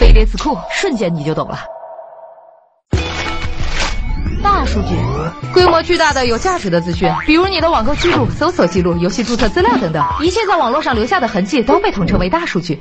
飞碟词库瞬间你就懂了。大数据规模巨大的有价值的资讯比如你的网购记录搜索记录游戏注册资料等等一切在网络上留下的痕迹都被统称为大数据。